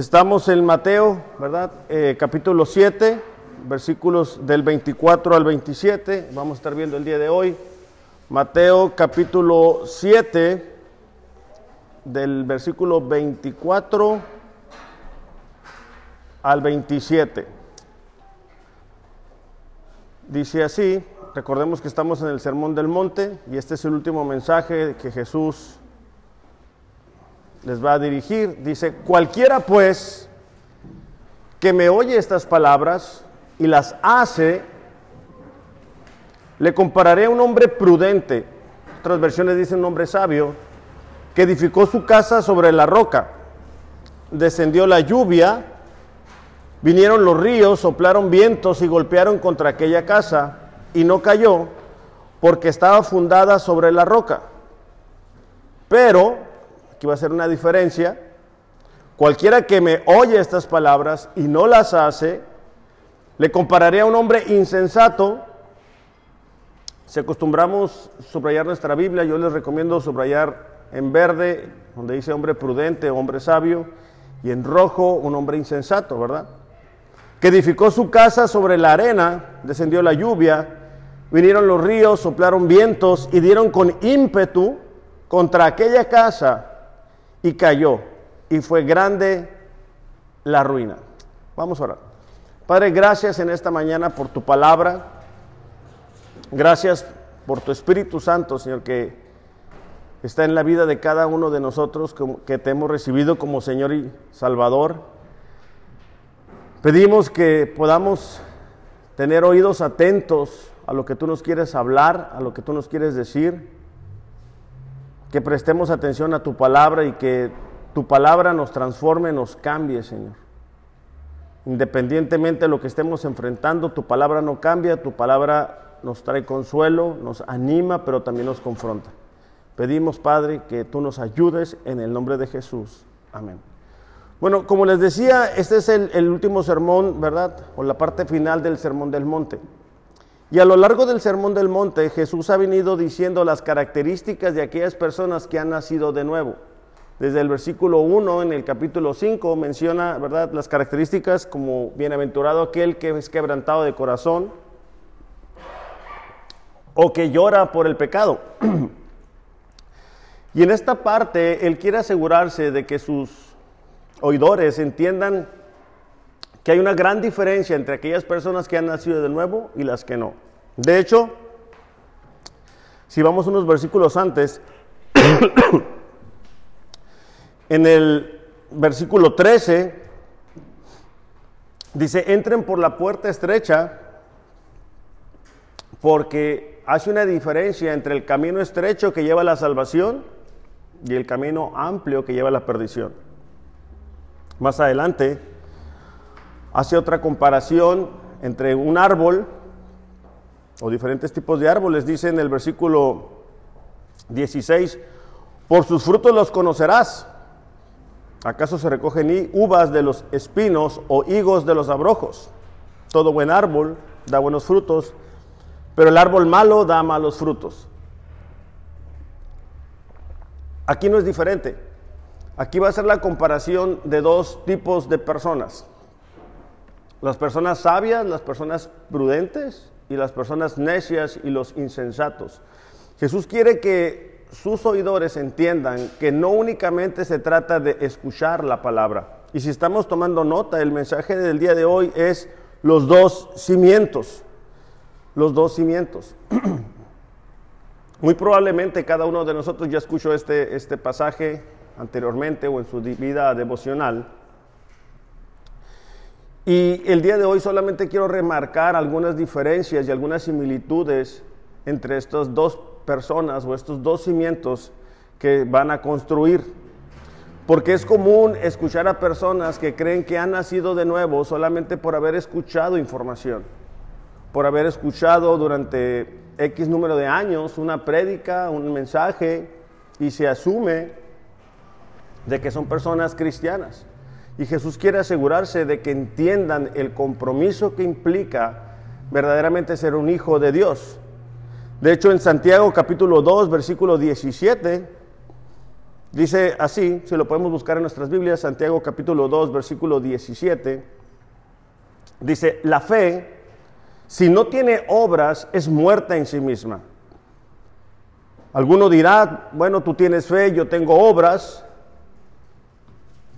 Estamos en Mateo, ¿verdad? Eh, capítulo 7, versículos del 24 al 27. Vamos a estar viendo el día de hoy. Mateo capítulo 7, del versículo 24 al 27. Dice así, recordemos que estamos en el Sermón del Monte y este es el último mensaje que Jesús les va a dirigir. Dice, cualquiera pues que me oye estas palabras y las hace, le compararé a un hombre prudente, otras versiones dicen un hombre sabio, que edificó su casa sobre la roca. Descendió la lluvia, vinieron los ríos, soplaron vientos y golpearon contra aquella casa y no cayó porque estaba fundada sobre la roca. Pero Aquí va a ser una diferencia. Cualquiera que me oye estas palabras y no las hace, le compararé a un hombre insensato. Si acostumbramos subrayar nuestra Biblia, yo les recomiendo subrayar en verde, donde dice hombre prudente, hombre sabio, y en rojo, un hombre insensato, ¿verdad? Que edificó su casa sobre la arena, descendió la lluvia, vinieron los ríos, soplaron vientos y dieron con ímpetu contra aquella casa y cayó y fue grande la ruina. Vamos a orar. Padre, gracias en esta mañana por tu palabra. Gracias por tu Espíritu Santo, Señor, que está en la vida de cada uno de nosotros, que te hemos recibido como Señor y Salvador. Pedimos que podamos tener oídos atentos a lo que tú nos quieres hablar, a lo que tú nos quieres decir que prestemos atención a tu palabra y que tu palabra nos transforme, nos cambie, Señor. Independientemente de lo que estemos enfrentando, tu palabra no cambia, tu palabra nos trae consuelo, nos anima, pero también nos confronta. Pedimos, Padre, que tú nos ayudes en el nombre de Jesús. Amén. Bueno, como les decía, este es el, el último sermón, ¿verdad? O la parte final del Sermón del Monte. Y a lo largo del Sermón del Monte, Jesús ha venido diciendo las características de aquellas personas que han nacido de nuevo. Desde el versículo 1 en el capítulo 5 menciona, ¿verdad?, las características como bienaventurado aquel que es quebrantado de corazón o que llora por el pecado. y en esta parte él quiere asegurarse de que sus oidores entiendan que hay una gran diferencia entre aquellas personas que han nacido de nuevo y las que no. De hecho, si vamos unos versículos antes, en el versículo 13, dice, entren por la puerta estrecha, porque hace una diferencia entre el camino estrecho que lleva a la salvación y el camino amplio que lleva a la perdición. Más adelante, hace otra comparación entre un árbol o diferentes tipos de árboles. Dice en el versículo 16, por sus frutos los conocerás. ¿Acaso se recogen uvas de los espinos o higos de los abrojos? Todo buen árbol da buenos frutos, pero el árbol malo da malos frutos. Aquí no es diferente. Aquí va a ser la comparación de dos tipos de personas. Las personas sabias, las personas prudentes y las personas necias y los insensatos. Jesús quiere que sus oidores entiendan que no únicamente se trata de escuchar la palabra. Y si estamos tomando nota, el mensaje del día de hoy es los dos cimientos. Los dos cimientos. Muy probablemente cada uno de nosotros ya escuchó este, este pasaje anteriormente o en su vida devocional. Y el día de hoy solamente quiero remarcar algunas diferencias y algunas similitudes entre estas dos personas o estos dos cimientos que van a construir. Porque es común escuchar a personas que creen que han nacido de nuevo solamente por haber escuchado información, por haber escuchado durante X número de años una prédica, un mensaje, y se asume de que son personas cristianas. Y Jesús quiere asegurarse de que entiendan el compromiso que implica verdaderamente ser un hijo de Dios. De hecho, en Santiago capítulo 2, versículo 17, Dice así, si lo podemos buscar en nuestras Biblias, Santiago capítulo 2, versículo 17. Dice, la fe, si no tiene obras, es muerta en sí misma. Alguno dirá, bueno, tú tienes fe, yo tengo obras.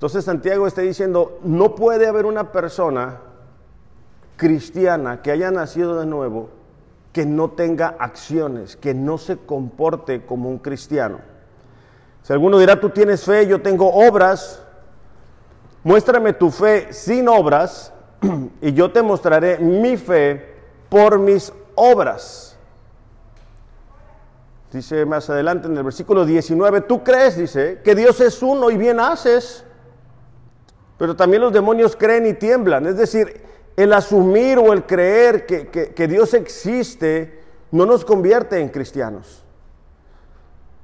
Entonces Santiago está diciendo, no puede haber una persona cristiana que haya nacido de nuevo que no tenga acciones, que no se comporte como un cristiano. Si alguno dirá, tú tienes fe, yo tengo obras, muéstrame tu fe sin obras y yo te mostraré mi fe por mis obras. Dice más adelante en el versículo 19, tú crees, dice, que Dios es uno y bien haces, pero también los demonios creen y tiemblan. Es decir, el asumir o el creer que, que Dios existe no nos convierte en cristianos.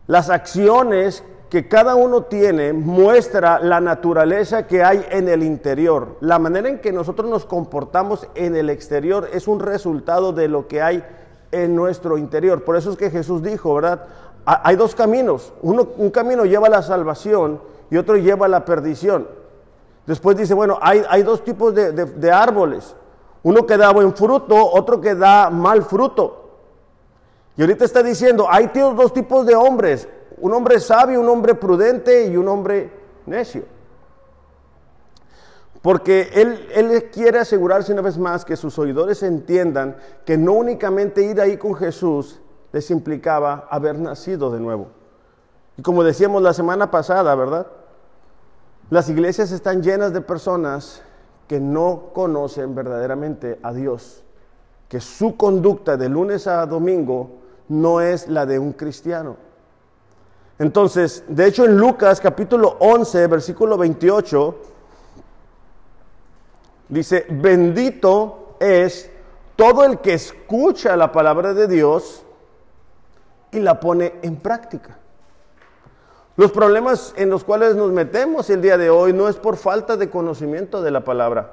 Las acciones que cada uno tiene muestra la naturaleza que hay en el interior. La manera en que nosotros nos comportamos en el exterior es un resultado de lo que hay en nuestro interior. Por eso es que Jesús dijo, ¿verdad? Hay dos caminos. Uno, un camino lleva a la salvación y otro lleva a la perdición. Después dice, bueno, hay, dos tipos de, de árboles. Uno que da buen fruto, otro que da mal fruto. Y ahorita está diciendo, hay dos tipos de hombres, un hombre sabio, un hombre prudente y un hombre necio. Porque él, él, quiere asegurarse una vez más que sus oidores entiendan que no únicamente ir ahí con Jesús les implicaba haber nacido de nuevo. Y como decíamos la semana pasada, ¿verdad? Las iglesias están llenas de personas que no conocen verdaderamente a Dios, que su conducta de lunes a domingo no es la de un cristiano. Entonces, de hecho en Lucas capítulo 11, versículo 28, dice, bendito es todo el que escucha la palabra de Dios y la pone en práctica. Los problemas en los cuales nos metemos el día de hoy no es por falta de conocimiento de la palabra,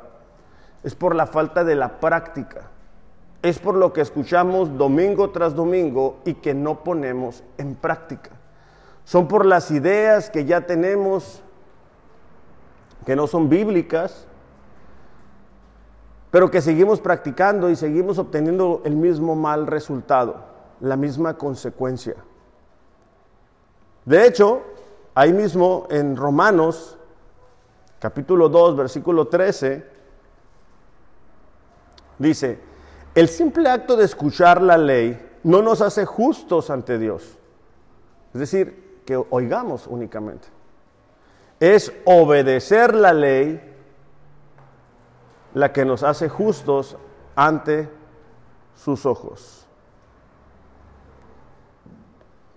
es por la falta de la práctica es por lo que escuchamos domingo tras domingo y que no ponemos en práctica. Son por las ideas que ya tenemos, que no son bíblicas, pero que seguimos practicando y seguimos obteniendo el mismo mal resultado, la misma consecuencia. De hecho, ahí mismo en Romanos, capítulo 2, versículo 13, dice, el simple acto de escuchar la ley no nos hace justos ante Dios. Es decir, que oigamos únicamente. Es obedecer la ley la que nos hace justos ante sus ojos.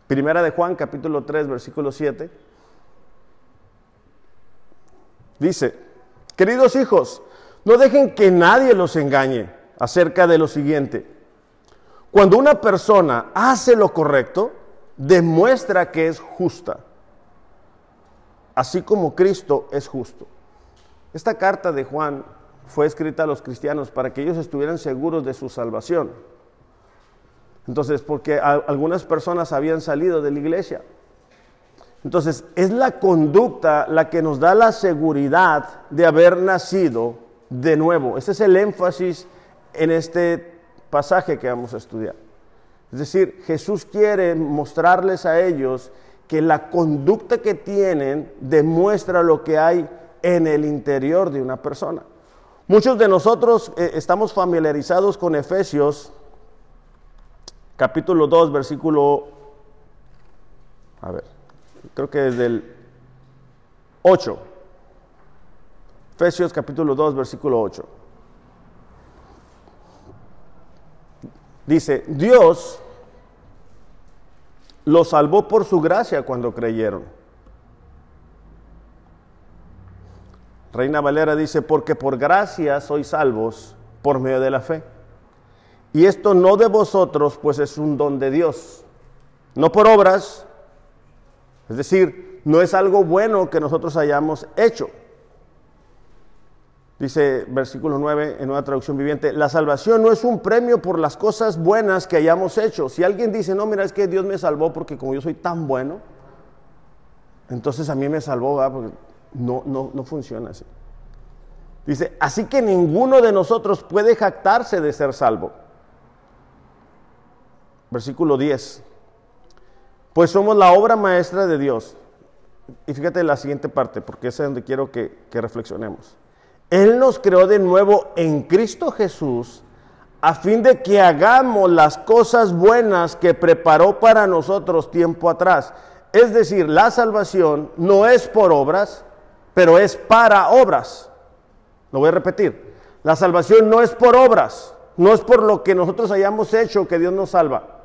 Primera de Juan, capítulo 3, versículo 7. Dice, queridos hijos, no dejen que nadie los engañe acerca de lo siguiente. Cuando una persona hace lo correcto, demuestra que es justa, así como Cristo es justo. Esta carta de Juan fue escrita a los cristianos para que ellos estuvieran seguros de su salvación. Entonces, porque algunas personas habían salido de la iglesia. Entonces, es la conducta la que nos da la seguridad de haber nacido de nuevo. Ese es el énfasis en este pasaje que vamos a estudiar. Es decir, Jesús quiere mostrarles a ellos que la conducta que tienen demuestra lo que hay en el interior de una persona. Muchos de nosotros eh, estamos familiarizados con Efesios capítulo 2, versículo, a ver, creo que desde el 8. Efesios capítulo 2, versículo 8. Dice, Dios los salvó por su gracia cuando creyeron. Reina Valera dice, porque por gracia sois salvos por medio de la fe. Y esto no de vosotros, pues es un don de Dios, no por obras, es decir, no es algo bueno que nosotros hayamos hecho. Dice versículo 9 en una traducción viviente, la salvación no es un premio por las cosas buenas que hayamos hecho. Si alguien dice, no, mira, es que Dios me salvó porque como yo soy tan bueno, entonces a mí me salvó. Porque no, no, no funciona así. Dice, así que ninguno de nosotros puede jactarse de ser salvo. Versículo 10. Pues somos la obra maestra de Dios. Y fíjate la siguiente parte, porque es donde quiero que, que reflexionemos. Él nos creó de nuevo en Cristo Jesús a fin de que hagamos las cosas buenas que preparó para nosotros tiempo atrás. Es decir, la salvación no es por obras, pero es para obras. Lo voy a repetir. La salvación no es por obras, no es por lo que nosotros hayamos hecho que Dios nos salva.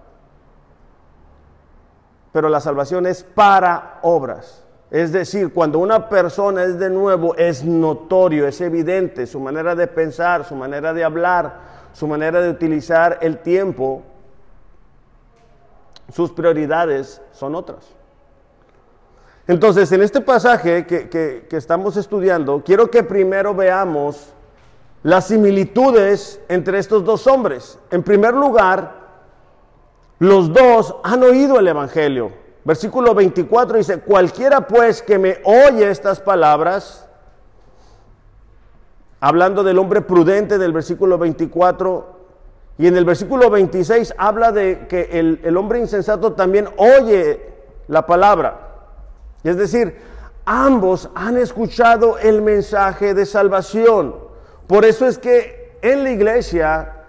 Pero la salvación es para obras. Es decir, cuando una persona es de nuevo, es notorio, es evidente su manera de pensar, su manera de hablar, su manera de utilizar el tiempo, sus prioridades son otras. Entonces, en este pasaje que, estamos estudiando, quiero que primero veamos las similitudes entre estos dos hombres. En primer lugar, los dos han oído el Evangelio. Versículo 24 dice, cualquiera pues que me oye estas palabras, hablando del hombre prudente del versículo 24, y en el versículo 26 habla de que el, el hombre insensato también oye la palabra. Es decir, ambos han escuchado el mensaje de salvación. Por eso es que en la iglesia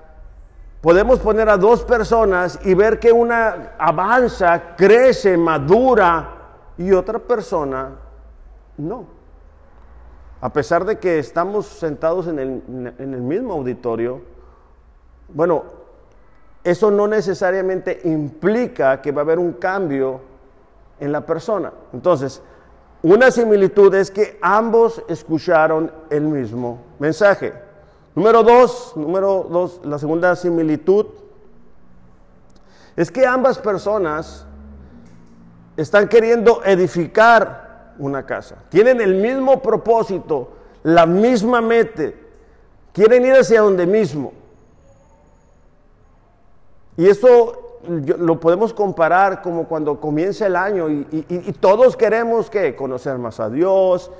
Podemos poner a dos personas y ver que una avanza, crece, madura y otra persona no. A pesar de que estamos sentados en el, mismo auditorio, bueno, eso no necesariamente implica que va a haber un cambio en la persona. Entonces, una similitud es que ambos escucharon el mismo mensaje. Número dos, número dos, la segunda similitud es que ambas personas están queriendo edificar una casa. Tienen el mismo propósito, la misma meta. Quieren ir hacia donde mismo. Y eso lo podemos comparar como cuando comienza el año y, y todos queremos que conocer más a Dios,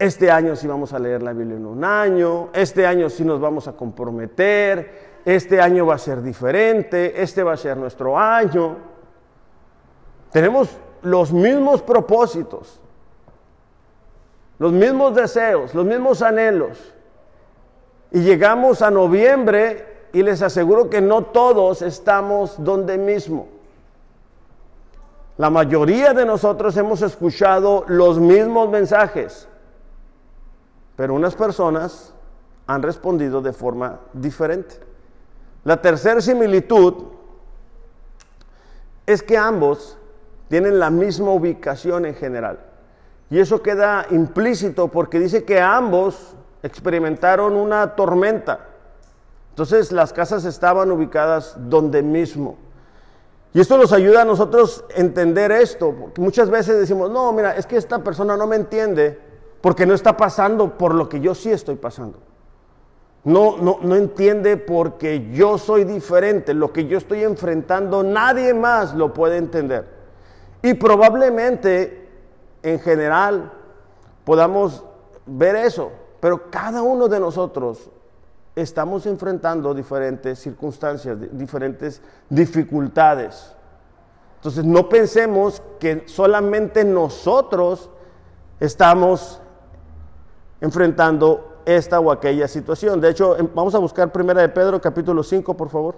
este año sí vamos a leer la Biblia en un año, este año sí nos vamos a comprometer, este año va a ser diferente, este va a ser nuestro año. Tenemos los mismos propósitos, los mismos deseos, los mismos anhelos. Y llegamos a noviembre y les aseguro que no todos estamos donde mismo. La mayoría de nosotros hemos escuchado los mismos mensajes pero unas personas han respondido de forma diferente. La tercera similitud es que ambos tienen la misma ubicación en general. Y eso queda implícito porque dice que ambos experimentaron una tormenta. Entonces las casas estaban ubicadas donde mismo. Y esto nos ayuda a nosotros entender esto, muchas veces decimos, no, mira, es que esta persona no me entiende porque no está pasando por lo que yo sí estoy pasando. No, no, no entiende porque yo soy diferente, lo que yo estoy enfrentando nadie más lo puede entender. Y probablemente en general podamos ver eso, pero cada uno de nosotros estamos enfrentando diferentes circunstancias, diferentes dificultades. Entonces no pensemos que solamente nosotros estamos enfrentando esta o aquella situación. De hecho, em, vamos a buscar Primera de Pedro, capítulo 5, por favor.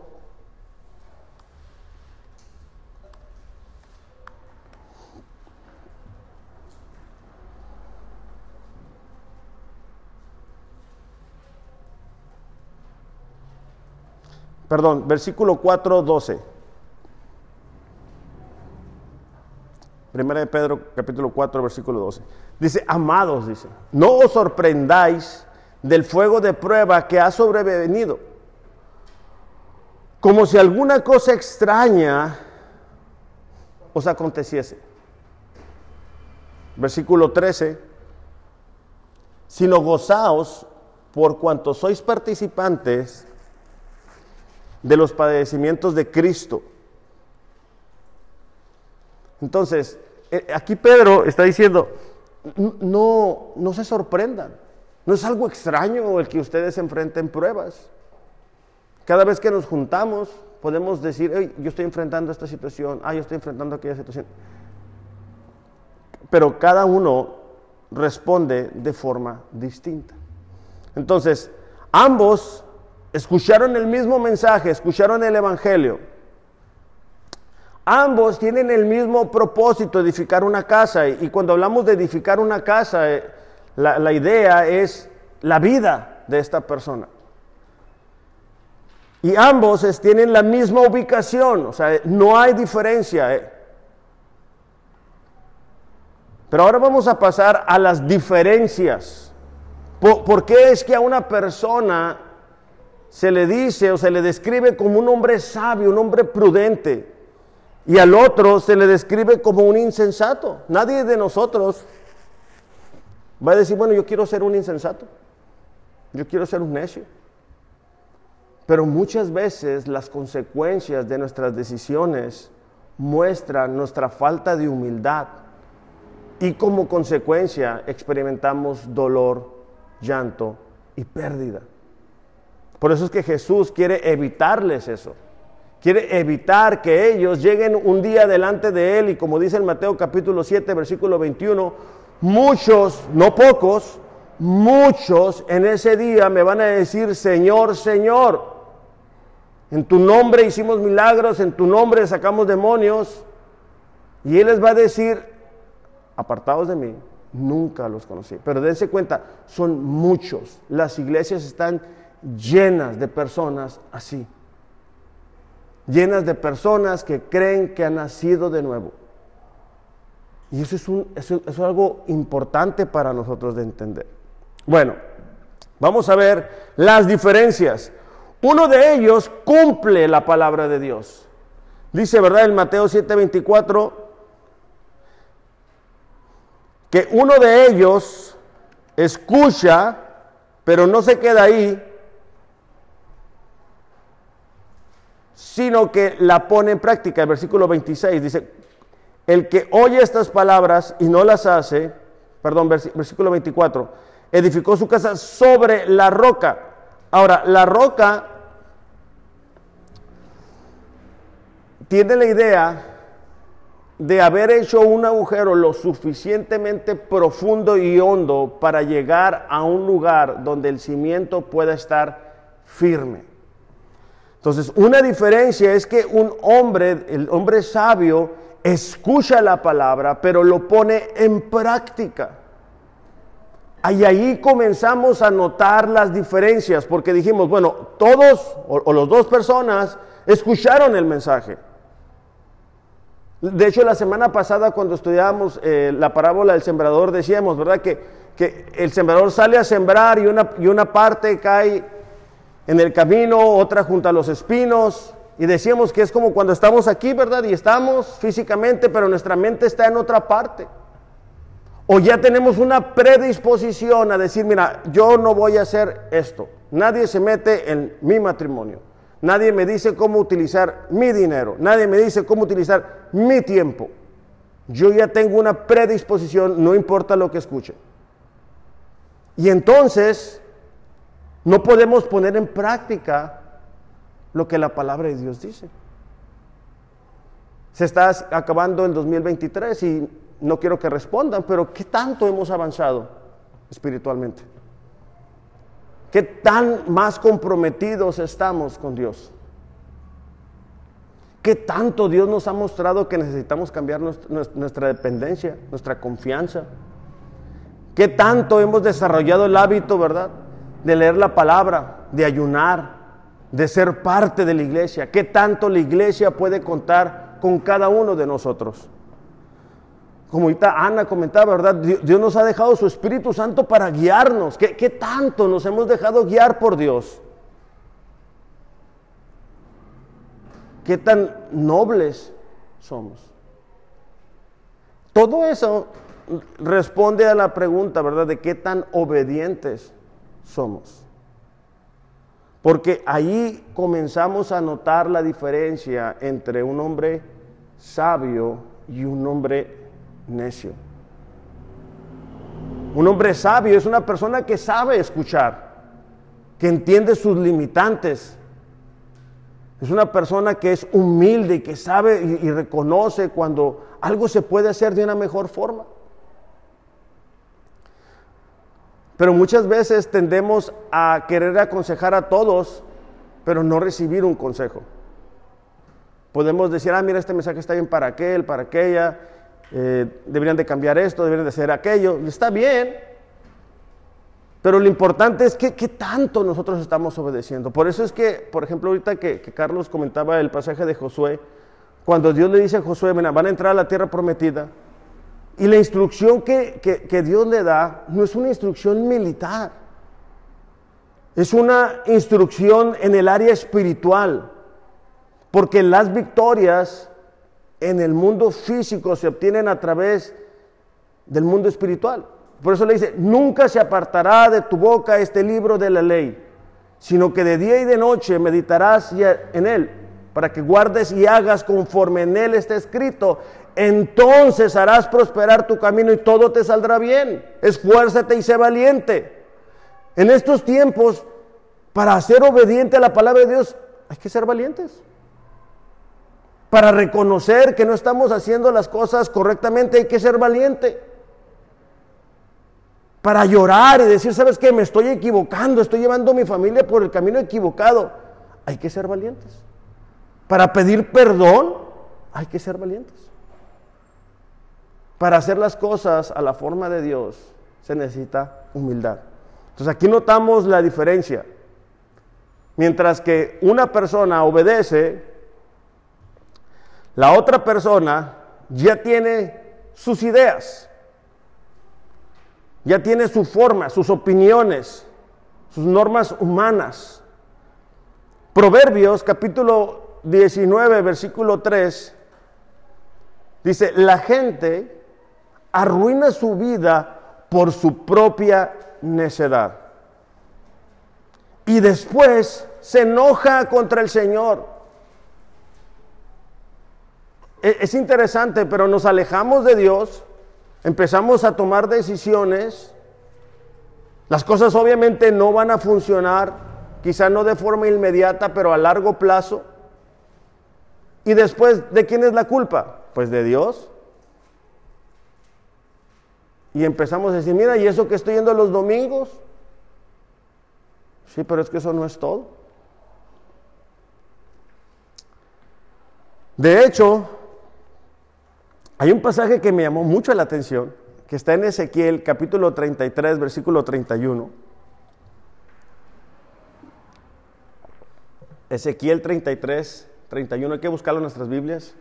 Perdón, versículo 4, 12. Primera de Pedro, capítulo 4, versículo 12. Dice, amados, dice, no os sorprendáis del fuego de prueba que ha sobrevenido, como si alguna cosa extraña os aconteciese. Versículo 13, sino gozaos por cuanto sois participantes de los padecimientos de Cristo. Entonces, eh, aquí Pedro está diciendo, no, no se sorprendan. No es algo extraño el que ustedes enfrenten pruebas. Cada vez que nos juntamos podemos decir, yo estoy enfrentando esta situación, ah, yo estoy enfrentando aquella situación. Pero cada uno responde de forma distinta. Entonces, ambos escucharon el mismo mensaje, escucharon el Evangelio. Ambos tienen el mismo propósito, edificar una casa. Y cuando hablamos de edificar una casa, eh, la, idea es la vida de esta persona. Y ambos tienen la misma ubicación, o sea, no hay diferencia. Eh. Pero ahora vamos a pasar a las diferencias. ¿Por, qué es que a una persona se le dice o se le describe como un hombre sabio, un hombre prudente, y al otro se le describe como un insensato? Nadie de nosotros va a decir, bueno, yo quiero ser un insensato, yo quiero ser un necio. Pero muchas veces las consecuencias de nuestras decisiones muestran nuestra falta de humildad y como consecuencia experimentamos dolor, llanto y pérdida. Por eso es que Jesús quiere evitarles eso. Quiere evitar que ellos lleguen un día delante de Él y como dice en Mateo capítulo 7, versículo 21, muchos, no pocos, muchos en ese día me van a decir, Señor, Señor, en tu nombre hicimos milagros, en tu nombre sacamos demonios. Y Él les va a decir, apartados de mí, nunca los conocí. Pero dense cuenta, son muchos. Las iglesias están llenas de personas así. Llenas de personas que creen que han nacido de nuevo. Y eso es, un, es algo importante para nosotros de entender. Bueno, vamos a ver las diferencias. Uno de ellos cumple la palabra de Dios. Dice, ¿verdad? En Mateo 7:24, que uno de ellos escucha, pero no se queda ahí, sino que la pone en práctica. El versículo 26 dice, el que oye estas palabras y no las hace, perdón, versículo 24, edificó su casa sobre la roca. Ahora, la roca tiene la idea de haber hecho un agujero lo suficientemente profundo y hondo para llegar a un lugar donde el cimiento pueda estar firme. Entonces, una diferencia es que un hombre, el hombre sabio, escucha la palabra, pero lo pone en práctica. Y ahí comenzamos a notar las diferencias, porque dijimos, bueno, todos o, o las dos personas escucharon el mensaje. De hecho, la semana pasada cuando estudiábamos eh, la parábola del sembrador, decíamos, ¿verdad? Que, que, el sembrador sale a sembrar y una, y una parte cae en el camino, otra junto a los espinos, y decíamos que es como cuando estamos aquí, ¿verdad? Y estamos físicamente, pero nuestra mente está en otra parte. O ya tenemos una predisposición a decir, mira, yo no voy a hacer esto. Nadie se mete en mi matrimonio. Nadie me dice cómo utilizar mi dinero. Nadie me dice cómo utilizar mi tiempo. Yo ya tengo una predisposición, no importa lo que escuche. Y entonces no podemos poner en práctica lo que la palabra de Dios dice. Se está acabando el 2023 y no quiero que respondan, pero ¿qué tanto hemos avanzado espiritualmente? ¿Qué tan más comprometidos estamos con Dios? ¿Qué tanto Dios nos ha mostrado que necesitamos cambiar nuestra dependencia, nuestra confianza? ¿Qué tanto hemos desarrollado el hábito, verdad? De leer la palabra, de ayunar, de ser parte de la iglesia. ¿Qué tanto la iglesia puede contar con cada uno de nosotros? Como ahorita Ana comentaba, ¿verdad? Dios nos ha dejado su Espíritu Santo para guiarnos. ¿Qué, qué tanto nos hemos dejado guiar por Dios? ¿Qué tan nobles somos? Todo eso responde a la pregunta, ¿verdad? De qué tan obedientes somos. Porque ahí comenzamos a notar la diferencia entre un hombre sabio y un hombre necio. Un hombre sabio es una persona que sabe escuchar, que entiende sus limitantes. Es una persona que es humilde y que sabe y, y reconoce cuando algo se puede hacer de una mejor forma. Pero muchas veces tendemos a querer aconsejar a todos, pero no recibir un consejo. Podemos decir, ah, mira, este mensaje está bien para aquel, para aquella, eh, deberían de cambiar esto, deberían de hacer aquello, está bien. Pero lo importante es que qué tanto nosotros estamos obedeciendo. Por eso es que, por ejemplo, ahorita que, Carlos comentaba el pasaje de Josué, cuando Dios le dice a Josué, van a entrar a la tierra prometida, y la instrucción que, que, Dios le da no es una instrucción militar, es una instrucción en el área espiritual, porque las victorias en el mundo físico se obtienen a través del mundo espiritual. Por eso le dice, nunca se apartará de tu boca este libro de la ley, sino que de día y de noche meditarás en él, para que guardes y hagas conforme en él está escrito entonces harás prosperar tu camino y todo te saldrá bien. Esfuérzate y sé valiente. En estos tiempos, para ser obediente a la palabra de Dios, hay que ser valientes. Para reconocer que no estamos haciendo las cosas correctamente, hay que ser valiente. Para llorar y decir, ¿sabes qué? Me estoy equivocando, estoy llevando a mi familia por el camino equivocado. Hay que ser valientes. Para pedir perdón, hay que ser valientes. Para hacer las cosas a la forma de Dios se necesita humildad. Entonces aquí notamos la diferencia. Mientras que una persona obedece, la otra persona ya tiene sus ideas, ya tiene su forma, sus opiniones, sus normas humanas. Proverbios capítulo 19, versículo 3, dice, la gente arruina su vida por su propia necedad. Y después se enoja contra el Señor. E, es interesante, pero nos alejamos de Dios, empezamos a tomar decisiones, las cosas obviamente no van a funcionar, quizá no de forma inmediata, pero a largo plazo. Y después, ¿de quién es la culpa? Pues de Dios. Y empezamos a decir, mira, ¿y eso que estoy yendo los domingos? Sí, pero es que eso no es todo. De hecho, hay un pasaje que me llamó mucho la atención, que está en Ezequiel capítulo 33, versículo 31. Ezequiel 33, 31, hay que buscarlo en nuestras Biblias.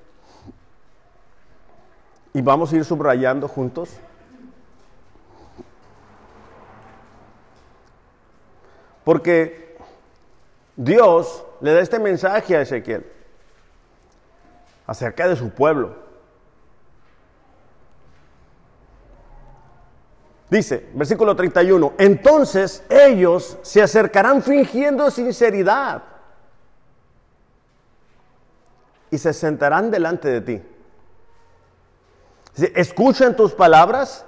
Y vamos a ir subrayando juntos. Porque Dios le da este mensaje a Ezequiel acerca de su pueblo. Dice, versículo 31, entonces ellos se acercarán fingiendo sinceridad y se sentarán delante de ti. Escuchan tus palabras,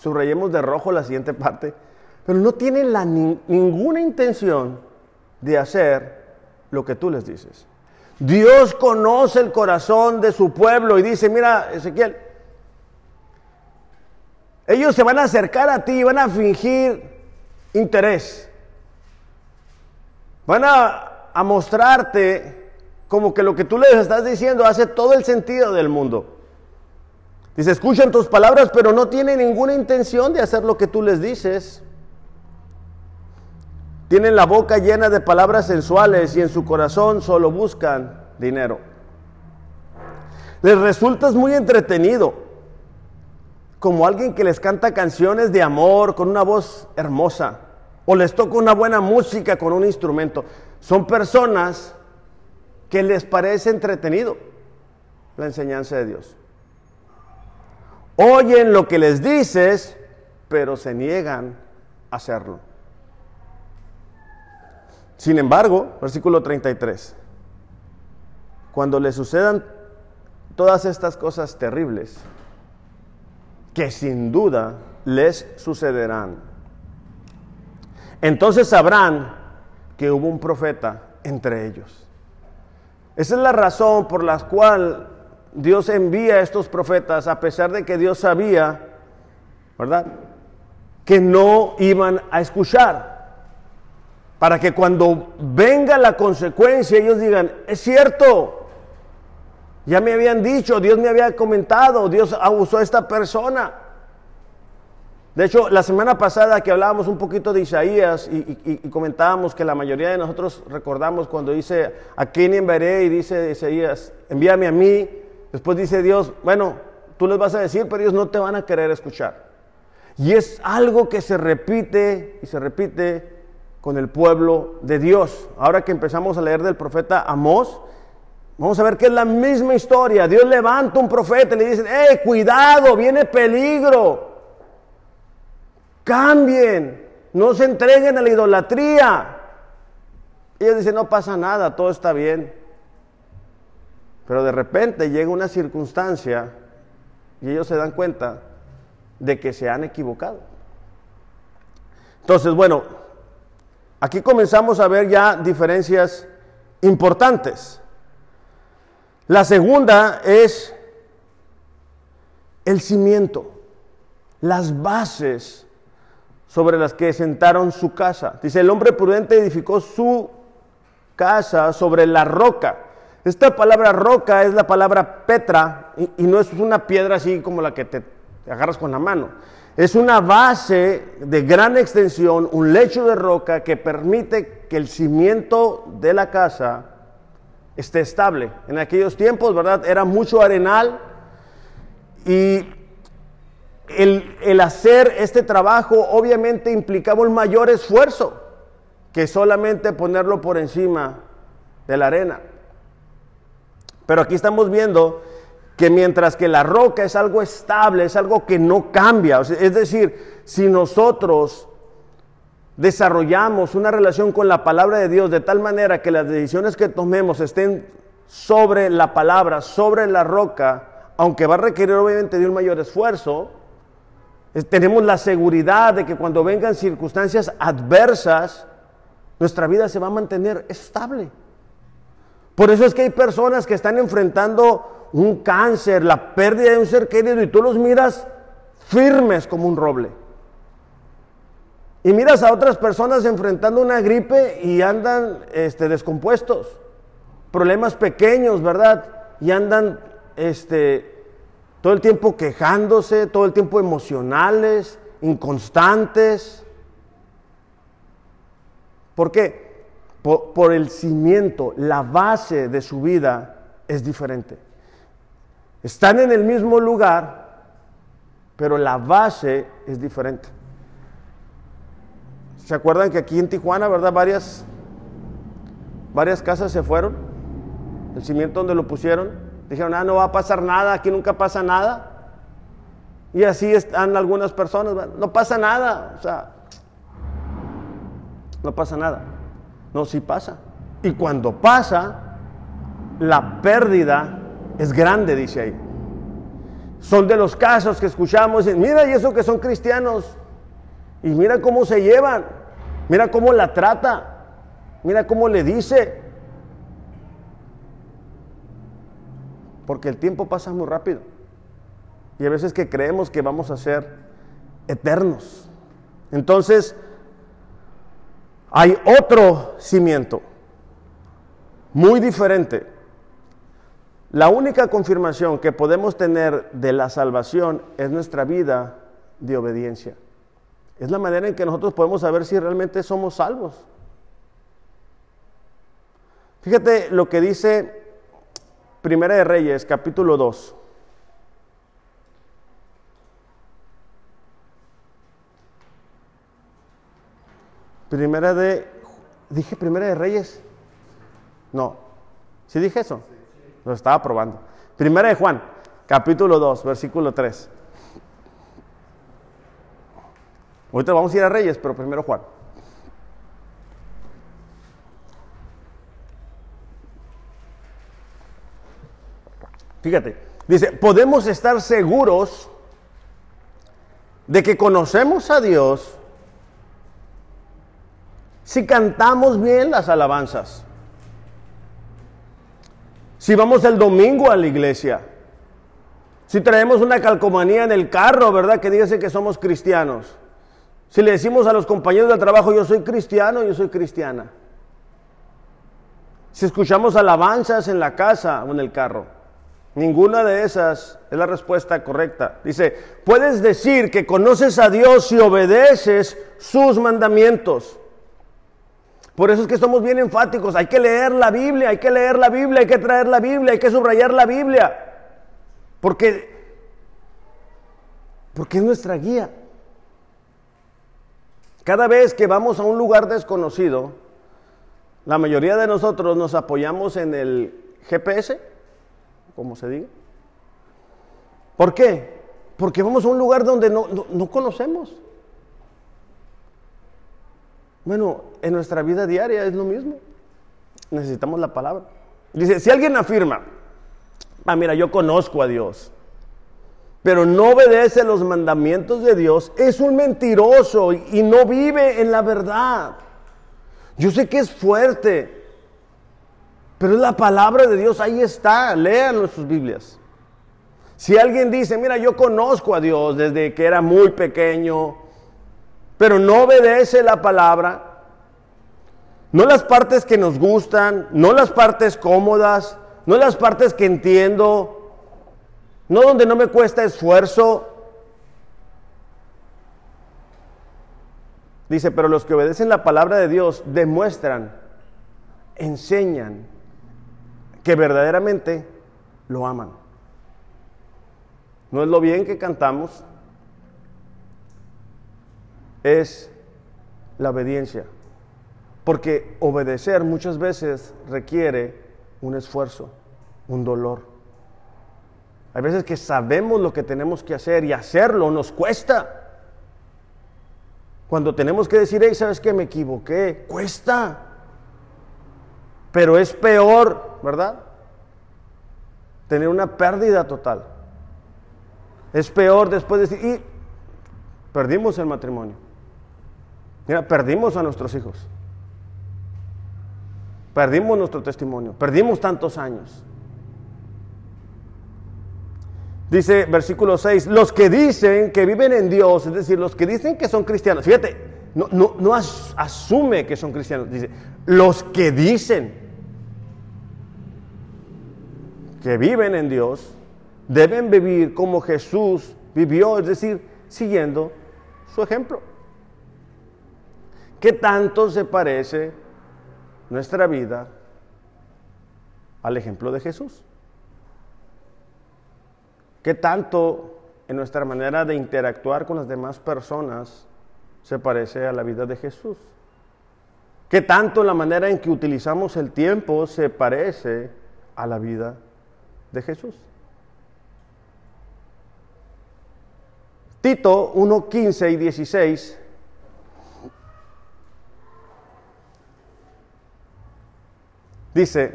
subrayemos de rojo la siguiente parte, pero no tienen ninguna intención de hacer lo que tú les dices. Dios conoce el corazón de su pueblo y dice, mira, Ezequiel, ellos se van a acercar a ti, van a fingir interés. Van a, a mostrarte como que lo que tú les estás diciendo hace todo el sentido del mundo. Dice, escuchan tus palabras, pero no tienen ninguna intención de hacer lo que tú les dices. Tienen la boca llena de palabras sensuales y en su corazón solo buscan dinero. Les resultas muy entretenido, como alguien que les canta canciones de amor con una voz hermosa, o les toca una buena música con un instrumento. Son personas que les parece entretenido la enseñanza de Dios. Oyen lo que les dices, pero se niegan a hacerlo. Sin embargo, versículo 33, cuando le sucedan todas estas cosas terribles, que sin duda les sucederán. Entonces sabrán que hubo un profeta entre ellos. Esa es la razón por la cual Dios envía a estos profetas, a pesar de que Dios sabía, ¿verdad? Que no iban a escuchar. Para que cuando venga la consecuencia ellos digan, es cierto, ya me habían dicho, Dios me había comentado, Dios abusó a esta persona. De hecho, la semana pasada que hablábamos un poquito de Isaías y, comentábamos que la mayoría de nosotros recordamos cuando dice, a quién enviaré y dice Isaías, envíame a mí. Después dice Dios, bueno, tú les vas a decir, pero ellos no te van a querer escuchar. Y es algo que se repite y se repite con el pueblo de Dios. Ahora que empezamos a leer del profeta Amós, vamos a ver que es la misma historia. Dios levanta un profeta y le dice, ¡eh, cuidado, viene peligro! Cambien, no se entreguen a la idolatría. Ellos dicen, no pasa nada, todo está bien. Pero de repente llega una circunstancia y ellos se dan cuenta de que se han equivocado. Entonces, bueno, aquí comenzamos a ver ya diferencias importantes. La segunda es el cimiento, las bases sobre las que sentaron su casa. Dice, el hombre prudente edificó su casa sobre la roca. Esta palabra roca es la palabra petra y, no es una piedra así como la que te agarras con la mano. Es una base de gran extensión, un lecho de roca que permite que el cimiento de la casa esté estable. En aquellos tiempos, ¿verdad? Era mucho arenal y el, hacer este trabajo obviamente implicaba un mayor esfuerzo que solamente ponerlo por encima de la arena. Pero aquí estamos viendo que mientras que la roca es algo estable, es algo que no cambia, es decir, si nosotros desarrollamos una relación con la palabra de Dios de tal manera que las decisiones que tomemos estén sobre la palabra, sobre la roca, aunque va a requerir obviamente un mayor esfuerzo, tenemos la seguridad de que cuando vengan circunstancias adversas, nuestra vida se va a mantener estable. Por eso es que hay personas que están enfrentando un cáncer, la pérdida de un ser querido, y tú los miras firmes como un roble. Y miras a otras personas enfrentando una gripe y andan este, descompuestos. Problemas pequeños, ¿verdad? Y andan este, todo el tiempo quejándose, todo el tiempo emocionales, inconstantes. ¿Por qué? Por, el cimiento, la base de su vida es diferente. Están en el mismo lugar, pero la base es diferente. ¿Se acuerdan que aquí en Tijuana, verdad, varias, varias casas se fueron? El cimiento donde lo pusieron Dijeron, ah, no va a pasar nada, aquí nunca pasa nada. Y así están algunas personas, no pasa nada, o sea, no pasa nada. No, sí pasa. Y cuando pasa, la pérdida es grande, dice ahí. Son de los casos que escuchamos, mira, y eso que son cristianos, y mira cómo se llevan, mira cómo la trata, mira cómo le dice, porque el tiempo pasa muy rápido. Y a veces que creemos que vamos a ser eternos. Entonces, hay otro cimiento, muy diferente. La única confirmación que podemos tener de la salvación es nuestra vida de obediencia. Es la manera en que nosotros podemos saber si realmente somos salvos. Fíjate lo que dice Primera de Reyes, capítulo 2. Primera de... ¿Dije Primera de Reyes? No. ¿Sí dije eso? Lo estaba probando. Primera de Juan, capítulo 2, versículo 3. Ahorita vamos a ir a Reyes, pero primero Juan. Fíjate, dice, podemos estar seguros de que conocemos a Dios si cantamos bien las alabanzas. Si vamos el domingo a la iglesia. Si traemos una calcomanía en el carro, ¿verdad? Que dice que somos cristianos. Si le decimos a los compañeros de trabajo, yo soy cristiano, yo soy cristiana. Si escuchamos alabanzas en la casa o en el carro. Ninguna de esas es la respuesta correcta. Dice, puedes decir que conoces a Dios si obedeces sus mandamientos. Por eso es que somos bien enfáticos. Hay que leer la Biblia, hay que leer la Biblia, hay que traer la Biblia, hay que subrayar la Biblia. Porque, porque es nuestra guía. Cada vez que vamos a un lugar desconocido, la mayoría de nosotros nos apoyamos en el GPS, como se diga. ¿Por qué? Porque vamos a un lugar donde no, no conocemos. Bueno, en nuestra vida diaria es lo mismo. Necesitamos la palabra. Dice, si alguien afirma, ah, mira, yo conozco a Dios, pero no obedece los mandamientos de Dios, es un mentiroso y no vive en la verdad. Yo sé que es fuerte, pero es la palabra de Dios, ahí está, lean sus Biblias. Si alguien dice, mira, yo conozco a Dios desde que era muy pequeño, pero no obedece la palabra, no las partes que nos gustan, no las partes cómodas, no las partes que entiendo, no donde no me cuesta esfuerzo. Dice, pero los que obedecen la palabra de Dios demuestran, enseñan que verdaderamente lo aman. No es lo bien que cantamos, es la obediencia. Porque obedecer muchas veces requiere un esfuerzo, un dolor. Hay veces que sabemos lo que tenemos que hacer y hacerlo nos cuesta. Cuando tenemos que decir, hey, ¿sabes qué? Me equivoqué. Cuesta. Pero es peor, ¿verdad? Tener una pérdida total. Es peor después de decir, y perdimos el matrimonio. Mira, perdimos a nuestros hijos. Perdimos nuestro testimonio. Perdimos tantos años. Dice versículo 6, los que dicen que viven en Dios, es decir, los que dicen que son cristianos, fíjate, no, no, asume que son cristianos, dice, los que dicen que viven en Dios, deben vivir como Jesús vivió, es decir, siguiendo su ejemplo. ¿Qué tanto se parece nuestra vida al ejemplo de Jesús? ¿Qué tanto en nuestra manera de interactuar con las demás personas se parece a la vida de Jesús? ¿Qué tanto la manera en que utilizamos el tiempo se parece a la vida de Jesús? Tito 1, 15 y 16 dice,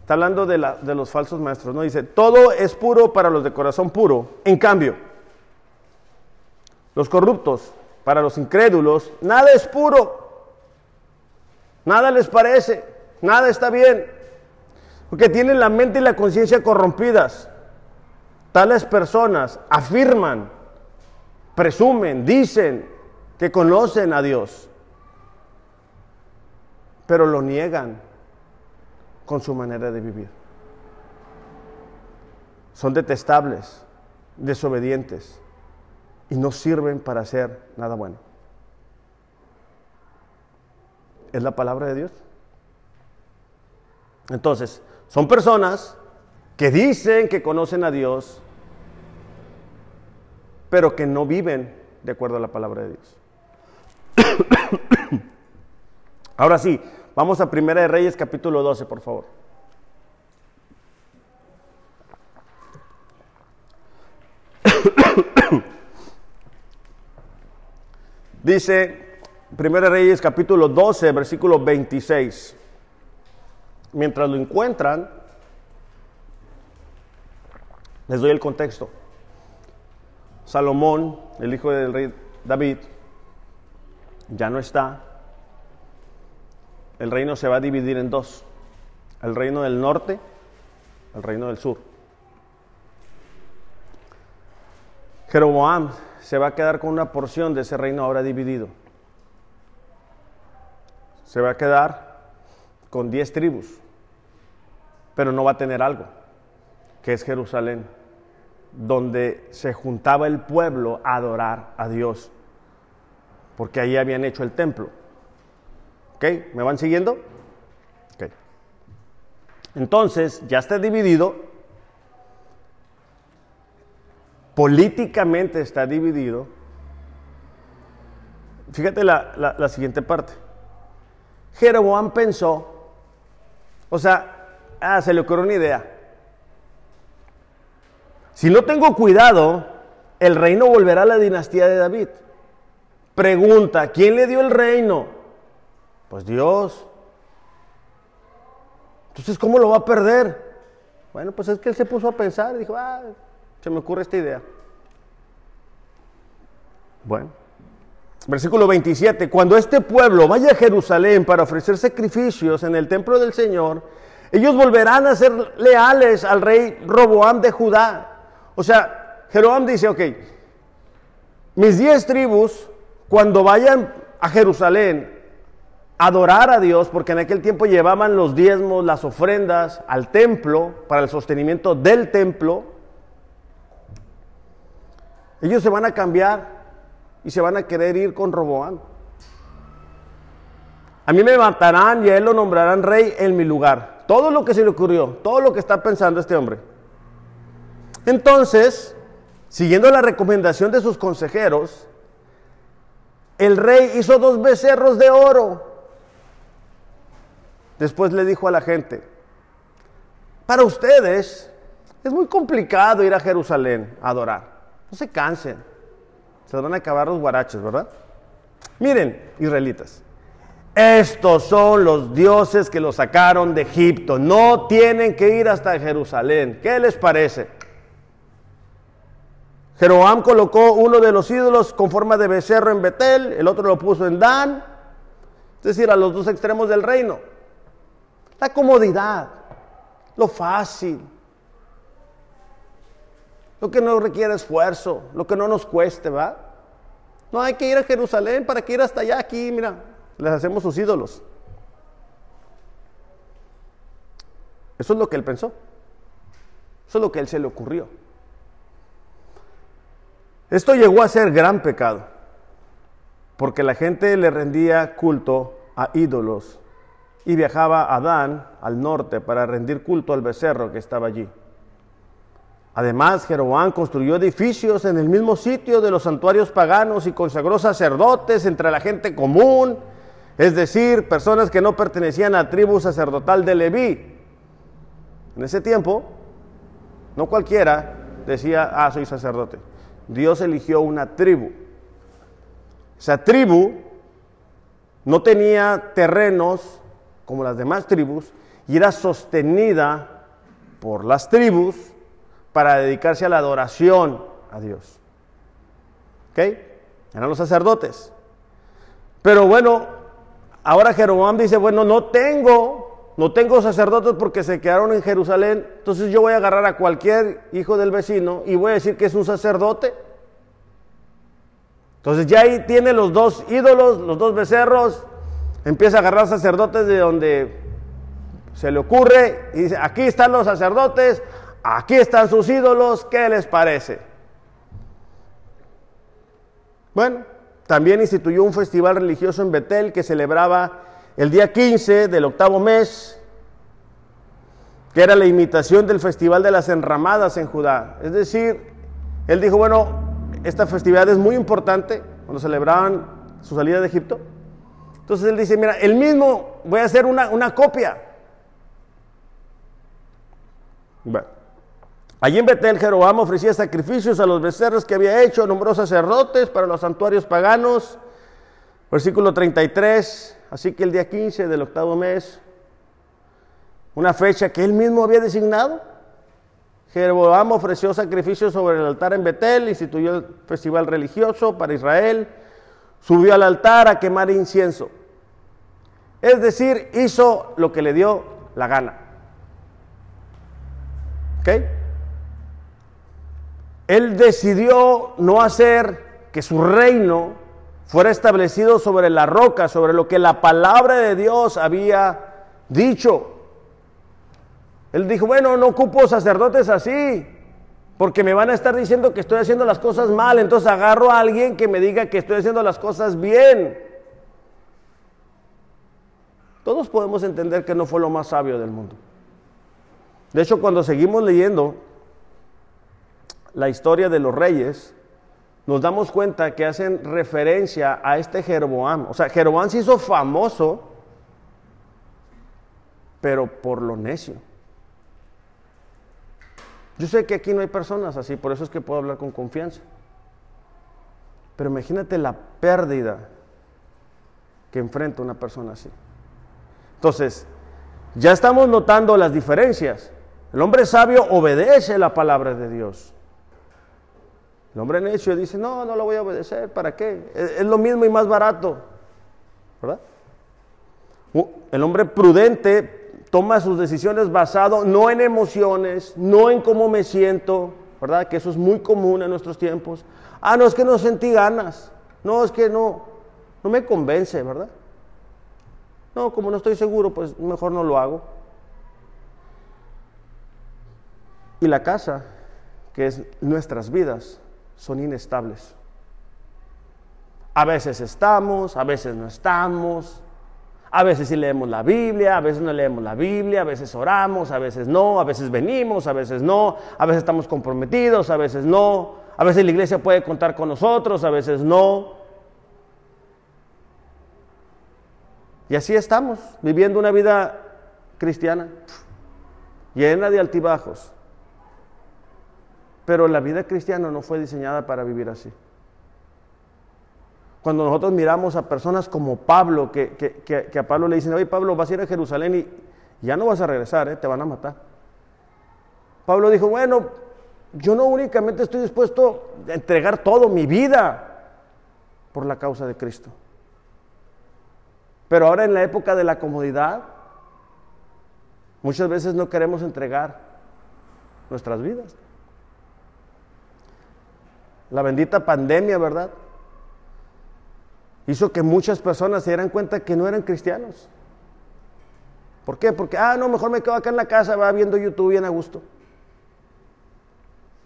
Está hablando de, de, los falsos maestros, ¿no? Dice, todo es puro para los de corazón puro. En cambio, los corruptos, para los incrédulos, nada es puro. Nada les parece, nada está bien. Porque tienen la mente y la conciencia corrompidas. Tales personas afirman, presumen, dicen que conocen a Dios, pero lo niegan con su manera de vivir. Son detestables, desobedientes y no sirven para hacer nada bueno. ¿Es la palabra de Dios? Entonces, son personas que dicen que conocen a Dios, pero que no viven de acuerdo a la palabra de Dios. Ahora sí, Vamos a Primera de Reyes capítulo 12, por favor. Dice Primera de Reyes capítulo 12, versículo 26. Mientras lo encuentran, les doy el contexto. Salomón, el hijo del rey David, ya no está. El reino se va a dividir en dos. El reino del norte, el reino del sur. Jeroboam se va a quedar con una porción de ese reino ahora dividido. Se va a quedar con diez tribus, pero no va a tener algo, que es Jerusalén, donde se juntaba el pueblo a adorar a Dios, porque ahí habían hecho el templo. ¿Ok? ¿Me van siguiendo? Ok. Entonces, ya está dividido, políticamente está dividido. Fíjate la, la siguiente parte. Jeroboam pensó, o sea, ah, se le ocurrió una idea. Si no tengo cuidado, el reino volverá a la dinastía de David. Pregunta, ¿quién le dio el reino? Pues Dios. Entonces, ¿cómo lo va a perder? Bueno, pues es que él se puso a pensar y dijo, ah, se me ocurre esta idea. Bueno. Versículo 27, cuando este pueblo vaya a Jerusalén para ofrecer sacrificios en el templo del Señor, ellos volverán a ser leales al rey Roboam de Judá. O sea, Jeroboam dice, ok, mis diez tribus, cuando vayan a Jerusalén adorar a Dios, porque en aquel tiempo llevaban los diezmos, las ofrendas al templo, para el sostenimiento del templo, ellos se van a cambiar y se van a querer ir con Roboam. A mí me matarán y a él lo nombrarán rey en mi lugar. Todo lo que se le ocurrió, todo lo que está pensando este hombre. Entonces, siguiendo la recomendación de sus consejeros, el rey hizo dos becerros de oro. Después le dijo a la gente, para ustedes es muy complicado ir a Jerusalén a adorar. No se cansen. Se van a acabar los guaraches, ¿verdad? Miren, israelitas, estos son los dioses que los sacaron de Egipto. No tienen que ir hasta Jerusalén. ¿Qué les parece? Jeroboam colocó uno de los ídolos con forma de becerro en Betel, el otro lo puso en Dan, es decir, a los dos extremos del reino. La comodidad, lo fácil, lo que no requiere esfuerzo, lo que no nos cueste, ¿va? No hay que ir a Jerusalén para que ir hasta allá, aquí, mira, les hacemos sus ídolos. Eso es lo que él pensó. Eso es lo que él se le ocurrió. Esto llegó a ser gran pecado, porque la gente le rendía culto a ídolos y viajaba a Dan, al norte, para rendir culto al becerro que estaba allí. Además, Jeroboam construyó edificios en el mismo sitio de los santuarios paganos y consagró sacerdotes entre la gente común, es decir, personas que no pertenecían a la tribu sacerdotal de Leví. En ese tiempo, no cualquiera decía, ah, soy sacerdote. Dios eligió una tribu. Esa tribu no tenía terrenos como las demás tribus y era sostenida por las tribus para dedicarse a la adoración a Dios. ¿Ok? Eran los sacerdotes. Pero bueno, ahora Jeroboam dice, bueno, no tengo, no tengo sacerdotes porque se quedaron en Jerusalén, entonces yo voy a agarrar a cualquier hijo del vecino y voy a decir que es un sacerdote. Entonces ya ahí tiene los dos ídolos, los dos becerros, empieza a agarrar sacerdotes de donde se le ocurre y dice, aquí están los sacerdotes, Aquí están sus ídolos, ¿qué les parece? Bueno, también instituyó un festival religioso en Betel que celebraba el día 15 del octavo mes, que era la imitación del festival de las enramadas en Judá. Es decir, él dijo, bueno, esta festividad es muy importante cuando celebraban su salida de Egipto. Entonces él dice, mira, el mismo voy a hacer una, una copia. Bueno. Allí en Betel Jeroboam ofrecía sacrificios a los becerros que había hecho, nombró sacerdotes para los santuarios paganos. Versículo 33, así que el día 15 del octavo mes, una fecha que él mismo había designado, Jeroboam ofreció sacrificios sobre el altar en Betel, instituyó el festival religioso para Israel, subió al altar a quemar incienso. Es decir, hizo lo que le dio la gana. ¿Ok? Él decidió no hacer que su reino fuera establecido sobre la roca, sobre lo que la palabra de Dios había dicho. Él dijo, bueno, no ocupo sacerdotes así, porque me van a estar diciendo que estoy haciendo las cosas mal, entonces agarro a alguien que me diga que estoy haciendo las cosas bien. Todos podemos entender que no fue lo más sabio del mundo. De hecho, cuando seguimos leyendo la historia de los reyes, nos damos cuenta que hacen referencia a este Jeroboam. O sea, Jeroboam se hizo famoso, pero por lo necio. Yo sé que aquí no hay personas así, por eso es que puedo hablar con confianza. Pero imagínate la pérdida que enfrenta una persona así. Entonces, ya estamos notando las diferencias. El hombre sabio obedece la palabra de Dios. El hombre necio dice, no, no lo voy a obedecer, ¿para qué? Es, lo mismo y más barato. ¿Verdad? El hombre prudente toma sus decisiones basado no en emociones, no en cómo me siento, ¿verdad? Que eso es muy común en nuestros tiempos. Ah, no, es que no sentí ganas. No, es que no, no me convence, ¿verdad? No, como no estoy seguro, pues mejor no lo hago. Y la casa, que es nuestras vidas, son inestables. A veces estamos, a veces no estamos, a veces sí leemos la Biblia, a veces no leemos la Biblia, a veces oramos, a veces no, a veces venimos, a veces no, a veces estamos comprometidos, a veces no, a veces la iglesia puede contar con nosotros, a veces no. Y así estamos, viviendo una vida cristiana, llena de altibajos. Pero la vida cristiana no fue diseñada para vivir así. Cuando nosotros miramos a personas como Pablo, que, a Pablo le dicen, oye Pablo, vas a ir a Jerusalén y ya no vas a regresar, ¿eh? te van a matar. Pablo dijo, bueno, yo no únicamente estoy dispuesto a entregar todo, mi vida, por la causa de Cristo. Pero ahora en la época de la comodidad, muchas veces no queremos entregar nuestras vidas. La bendita pandemia, ¿verdad? Hizo que muchas personas se dieran cuenta que no eran cristianos. ¿Por qué? Porque, ah, no, mejor me quedo acá en la casa, va viendo YouTube bien a gusto.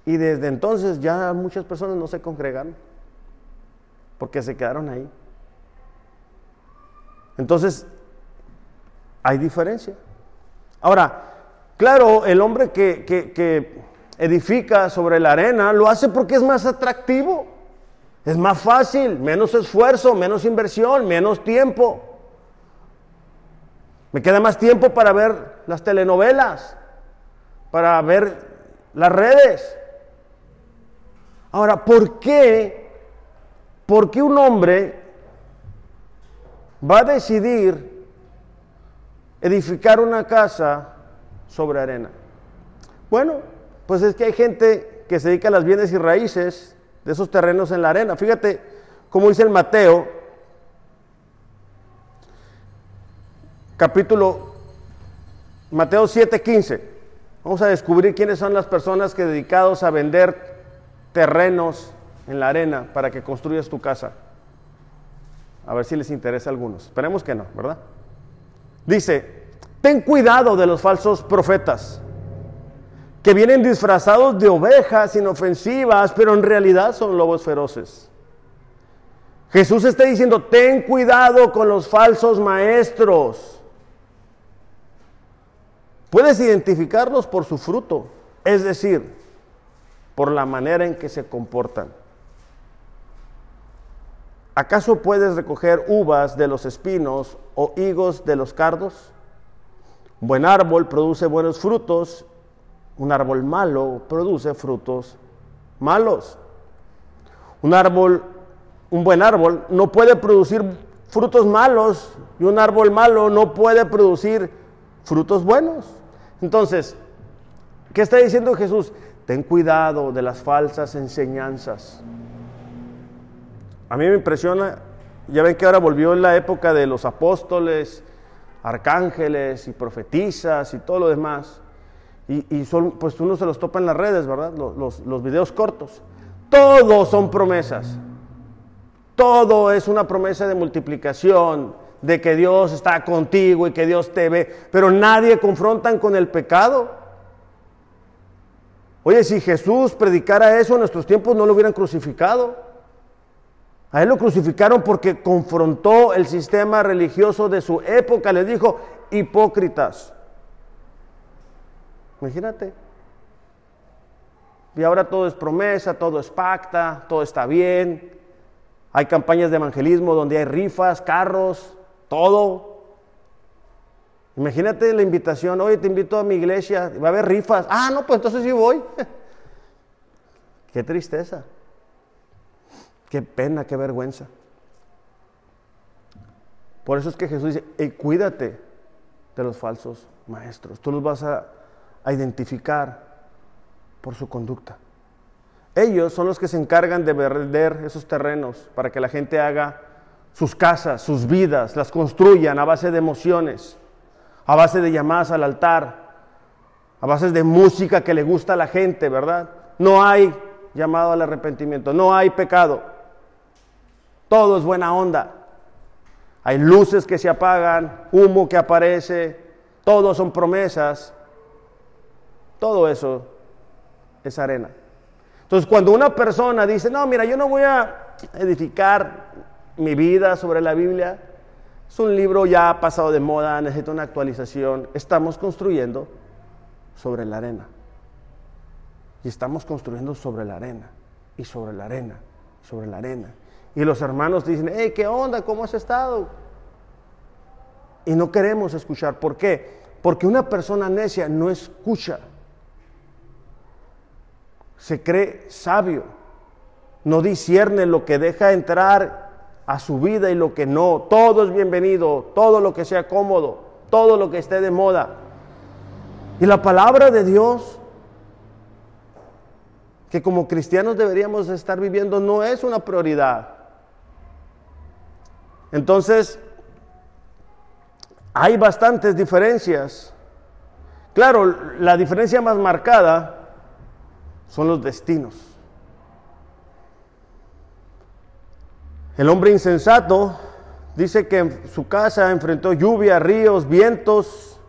Y desde entonces ya muchas personas no se congregaron, porque se quedaron ahí. Entonces, hay diferencia. Ahora, claro, el hombre que, que edifica sobre la arena lo hace porque es más atractivo. Es más fácil, menos esfuerzo, menos inversión, menos tiempo. Me queda más tiempo para ver las telenovelas, para ver las redes. Ahora, ¿por qué? ¿Por qué un hombre va a decidir edificar una casa sobre arena? Bueno, pues es que hay gente que se dedica a las bienes y raíces de esos terrenos en la arena. Fíjate cómo dice el Mateo, capítulo Mateo 7:15. Vamos a descubrir quiénes son las personas que dedicados a vender terrenos en la arena para que construyas tu casa. A ver si les interesa a algunos. Esperemos que no, ¿verdad? Dice, ten cuidado de los falsos profetas que vienen disfrazados de ovejas inofensivas, pero en realidad son lobos feroces. Jesús está diciendo, ten cuidado con los falsos maestros. Puedes identificarlos por su fruto, es decir, por la manera en que se comportan. ¿Acaso puedes recoger uvas de los espinos o higos de los cardos? Buen árbol produce buenos frutos un árbol malo produce frutos malos. Un árbol, un buen árbol, no puede producir frutos malos y un árbol malo no puede producir frutos buenos. Entonces, ¿Qué está diciendo Jesús? Ten cuidado de las falsas enseñanzas. A mí me impresiona, ya ven que ahora volvió la época de los apóstoles, arcángeles y profetizas y todo lo demás. Y, son, pues uno se los topa en las redes, ¿verdad? Los, los videos cortos. Todos son promesas. Todo es una promesa de multiplicación, de que Dios está contigo y que Dios te ve. Pero nadie confrontan con el pecado. Oye, si Jesús predicara eso en nuestros tiempos, no lo hubieran crucificado. A él lo crucificaron porque confrontó el sistema religioso de su época. Les dijo, hipócritas. Imagínate. Y ahora todo es promesa, todo es pacta, todo está bien. Hay campañas de evangelismo donde hay rifas, carros, todo. Imagínate la invitación, oye, te invito a mi iglesia, va a haber rifas. Ah, no, pues entonces sí voy. qué tristeza. Qué pena, qué vergüenza. Por eso es que Jesús dice, cuídate de los falsos maestros. Tú los vas a, a identificar por su conducta. Ellos son los que se encargan de vender esos terrenos para que la gente haga sus casas, sus vidas, las construyan a base de emociones a base de llamadas al altar, a base de música que le gusta a la gente, ¿verdad? No hay llamado al arrepentimiento, no hay pecado. Todo es buena onda. Hay luces que se apagan, humo que aparece, todo son promesas. Todo eso es arena. Entonces, cuando una persona dice, no, mira, yo no voy a edificar mi vida sobre la Biblia, es un libro ya pasado de moda, necesita una actualización. Estamos construyendo sobre la arena. Y estamos construyendo sobre la arena, y sobre la arena, sobre la arena. Y los hermanos dicen, hey, ¿qué onda? ¿Cómo has estado? Y no queremos escuchar. ¿Por qué? Porque una persona necia no escucha. Se cree sabio. No discierne lo que deja entrar a su vida y lo que no. Todo es bienvenido, todo lo que sea cómodo, todo lo que esté de moda. Y la palabra de Dios, que como cristianos deberíamos estar viviendo, no es una prioridad. Entonces, hay bastantes diferencias. Claro, la diferencia más marcada son los destinos. El hombre insensato dice que en su casa enfrentó lluvia, ríos, vientos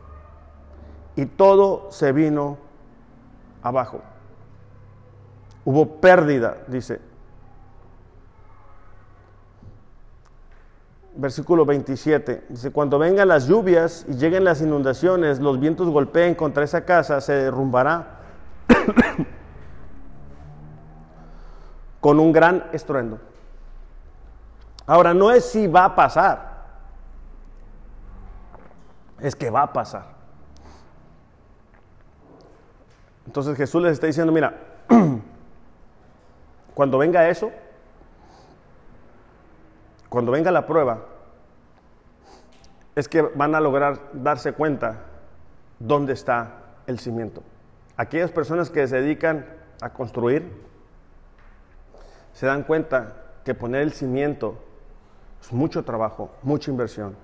y todo se vino abajo. Hubo pérdida, dice. Versículo 27. Dice, cuando vengan las lluvias y lleguen las inundaciones, los vientos golpeen contra esa casa, se derrumbará con un gran estruendo. Ahora, no es si va a pasar, es que va a pasar. Entonces Jesús les está diciendo, mira, cuando venga eso, cuando venga la prueba, es que van a lograr darse cuenta dónde está el cimiento. Aquellas personas que se dedican a construir se dan cuenta que poner el cimiento es mucho trabajo, mucha inversión.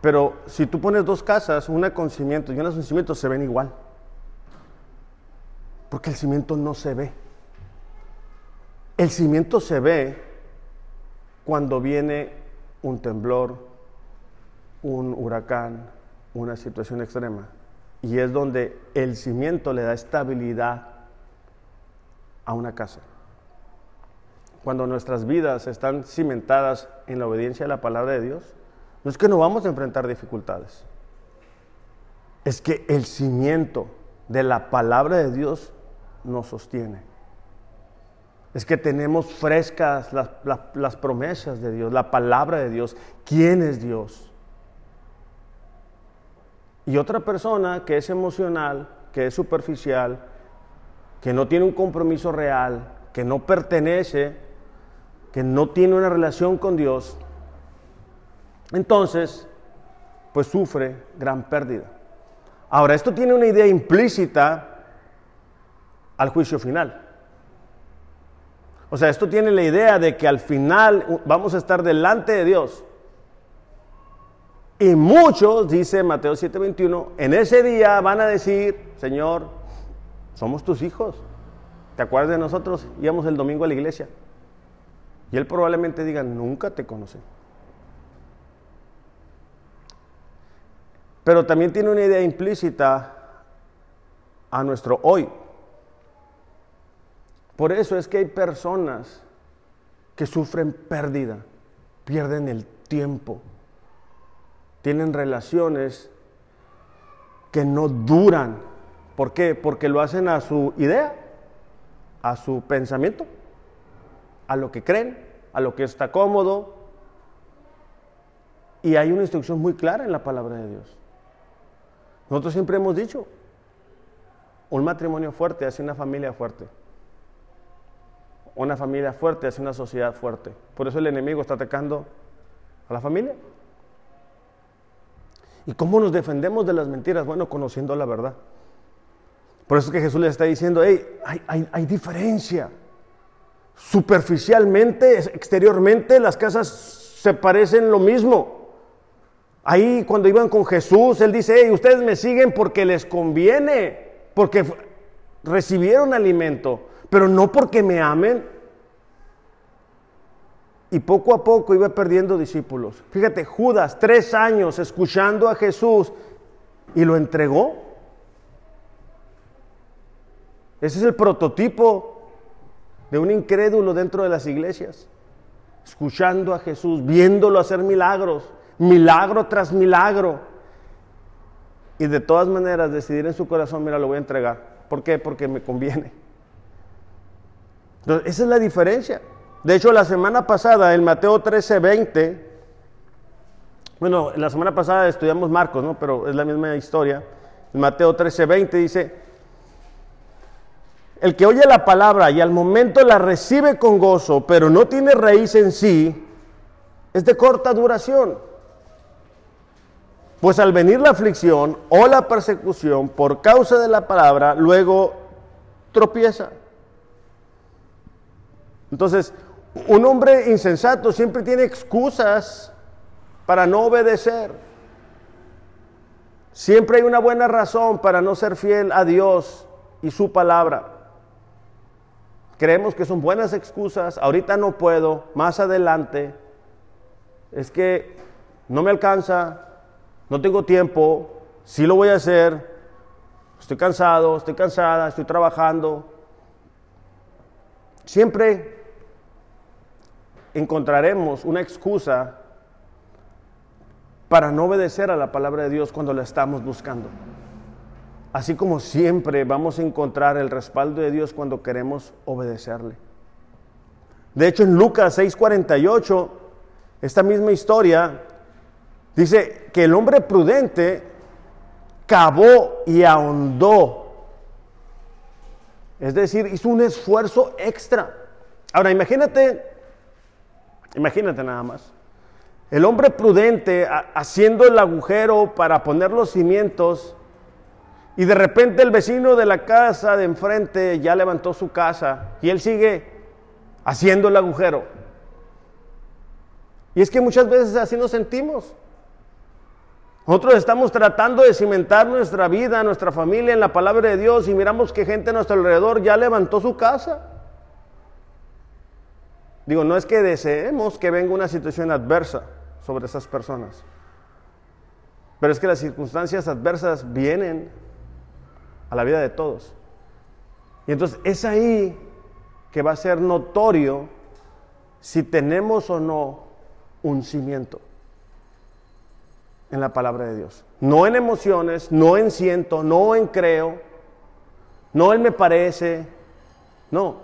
Pero si tú pones dos casas, una con cimiento y una sin cimiento, se ven igual. Porque el cimiento no se ve. El cimiento se ve cuando viene un temblor, un huracán, una situación extrema. Y es donde el cimiento le da estabilidad a una casa cuando nuestras vidas están cimentadas en la obediencia a la palabra de Dios, no es que no vamos a enfrentar dificultades, es que el cimiento de la palabra de Dios nos sostiene. Es que tenemos frescas las, las, promesas de Dios, la palabra de Dios, quién es Dios. Y otra persona que es emocional, que es superficial, que no tiene un compromiso real, que no pertenece que no tiene una relación con Dios, entonces, pues sufre gran pérdida. Ahora, esto tiene una idea implícita al juicio final. O sea, esto tiene la idea de que al final vamos a estar delante de Dios. Y muchos, dice Mateo 7:21, en ese día van a decir, Señor, somos tus hijos. ¿Te acuerdas de nosotros? Íbamos el domingo a la iglesia. Y él probablemente diga, nunca te conocí. Pero también tiene una idea implícita a nuestro hoy. Por eso es que hay personas que sufren pérdida, pierden el tiempo, tienen relaciones que no duran. ¿Por qué? Porque lo hacen a su idea, a su pensamiento, a lo que creen, a lo que está cómodo. Y hay una instrucción muy clara en la palabra de Dios. Nosotros siempre hemos dicho, un matrimonio fuerte hace una familia fuerte. Una familia fuerte hace una sociedad fuerte. Por eso el enemigo está atacando a la familia. ¿Y cómo nos defendemos de las mentiras? Bueno, conociendo la verdad. Por eso es que Jesús le está diciendo, hey, hay, hay diferencia. Superficialmente, exteriormente, las casas se parecen lo mismo. Ahí cuando iban con Jesús, Él dice, hey, ustedes me siguen porque les conviene, porque recibieron alimento pero no porque me amen. Y poco a poco iba perdiendo discípulos. Fíjate, Judas, tres años escuchando a Jesús y lo entregó. Ese es el prototipo de un incrédulo dentro de las iglesias. Escuchando a Jesús, viéndolo hacer milagros, milagro tras milagro. Y de todas maneras decidir en su corazón, mira, lo voy a entregar. ¿Por qué? Porque me conviene esa es la diferencia. De hecho, la semana pasada, en Mateo 13, 20, bueno, la semana pasada estudiamos Marcos, ¿no? Pero es la misma historia. En Mateo 13, 20 dice, el que oye la palabra y al momento la recibe con gozo, pero no tiene raíz en sí, es de corta duración. Pues al venir la aflicción o la persecución por causa de la palabra, luego tropieza. Entonces, un hombre insensato siempre tiene excusas para no obedecer. Siempre hay una buena razón para no ser fiel a Dios y su palabra. Creemos que son buenas excusas, ahorita no puedo, más adelante, es que no me alcanza, no tengo tiempo, sí lo voy a hacer, estoy cansado, estoy cansada, estoy trabajando. Siempre encontraremos una excusa para no obedecer a la palabra de Dios cuando la estamos buscando. Así como siempre vamos a encontrar el respaldo de Dios cuando queremos obedecerle. De hecho, en Lucas 6:48, esta misma historia dice que el hombre prudente cavó y ahondó. Es decir, hizo un esfuerzo extra. Ahora, imagínate Imagínate nada más. El hombre prudente haciendo el agujero para poner los cimientos y de repente el vecino de la casa de enfrente ya levantó su casa y él sigue haciendo el agujero. Y es que muchas veces así nos sentimos. Nosotros estamos tratando de cimentar nuestra vida, nuestra familia en la palabra de Dios y miramos que gente a nuestro alrededor ya levantó su casa. Digo, no es que deseemos que venga una situación adversa sobre esas personas, pero es que las circunstancias adversas vienen a la vida de todos. Y entonces es ahí que va a ser notorio si tenemos o no un cimiento en la palabra de Dios. No en emociones, no en siento, no en creo, no en me parece, no,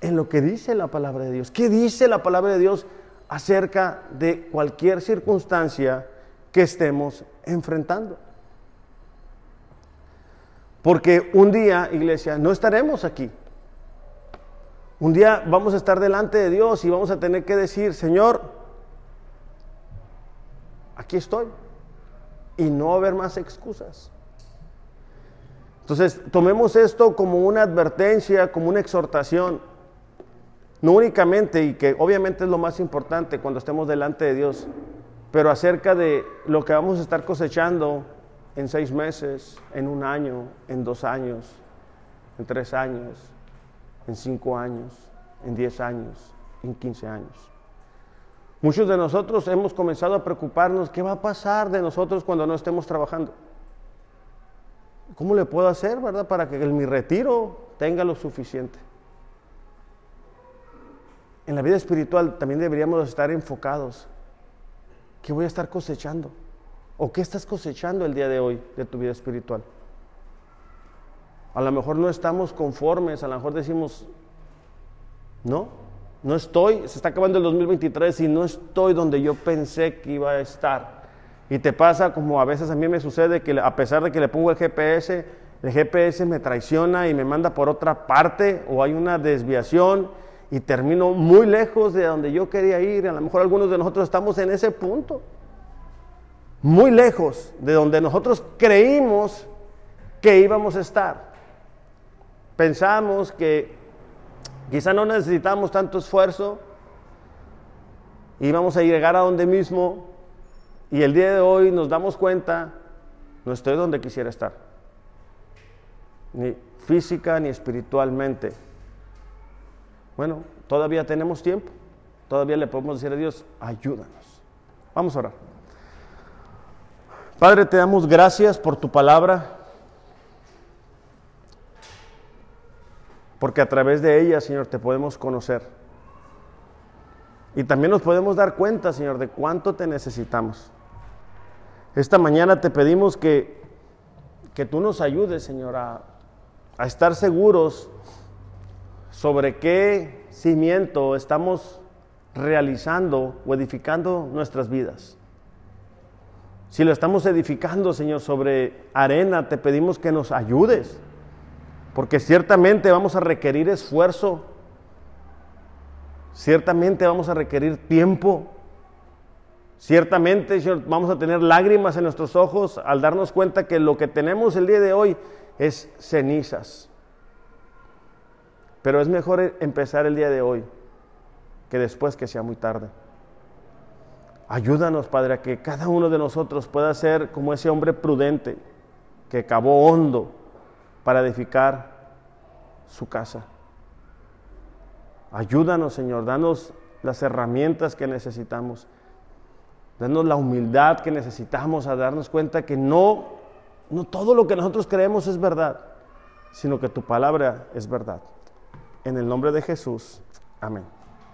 en lo que dice la palabra de Dios. ¿Qué dice la palabra de Dios acerca de cualquier circunstancia que estemos enfrentando? Porque un día, iglesia, no estaremos aquí. Un día vamos a estar delante de Dios y vamos a tener que decir, Señor, aquí estoy. Y no haber más excusas. Entonces, tomemos esto como una advertencia, como una exhortación. No únicamente, y que obviamente es lo más importante cuando estemos delante de Dios, pero acerca de lo que vamos a estar cosechando en seis meses, en un año, en dos años, en tres años, en cinco años, en diez años, en quince años. Muchos de nosotros hemos comenzado a preocuparnos, ¿qué va a pasar de nosotros cuando no estemos trabajando? ¿Cómo le puedo hacer, verdad, para que mi retiro tenga lo suficiente? En la vida espiritual también deberíamos estar enfocados. ¿Qué voy a estar cosechando? ¿O qué estás cosechando el día de hoy de tu vida espiritual? A lo mejor no estamos conformes, a lo mejor decimos, no, no estoy, se está acabando el 2023 y no estoy donde yo pensé que iba a estar. Y te pasa como a veces a mí me sucede que a pesar de que le pongo el GPS, el GPS me traiciona y me manda por otra parte o hay una desviación y termino muy lejos de donde yo quería ir. A lo mejor algunos de nosotros estamos en ese punto, muy lejos de donde nosotros creímos que íbamos a estar. Pensamos que quizá no necesitamos tanto esfuerzo y vamos a llegar a donde mismo y el día de hoy nos damos cuenta, no estoy donde quisiera estar, ni física ni espiritualmente. Bueno, todavía tenemos tiempo, todavía le podemos decir a Dios, ayúdanos. Vamos a orar. Padre, te damos gracias por tu palabra, porque a través de ella, Señor, te podemos conocer. Y también nos podemos dar cuenta, Señor, de cuánto te necesitamos. Esta mañana te pedimos que, que tú nos ayudes, Señor, a, a estar seguros sobre qué cimiento estamos realizando o edificando nuestras vidas. Si lo estamos edificando, Señor, sobre arena, te pedimos que nos ayudes, porque ciertamente vamos a requerir esfuerzo, ciertamente vamos a requerir tiempo, Ciertamente, Señor, vamos a tener lágrimas en nuestros ojos al darnos cuenta que lo que tenemos el día de hoy es cenizas. Pero es mejor empezar el día de hoy que después que sea muy tarde. Ayúdanos, Padre, a que cada uno de nosotros pueda ser como ese hombre prudente que cavó hondo para edificar su casa. Ayúdanos, Señor, danos las herramientas que necesitamos. Danos la humildad que necesitamos a darnos cuenta que no, no todo lo que nosotros creemos es verdad, sino que tu palabra es verdad. En el nombre de Jesús. Amén.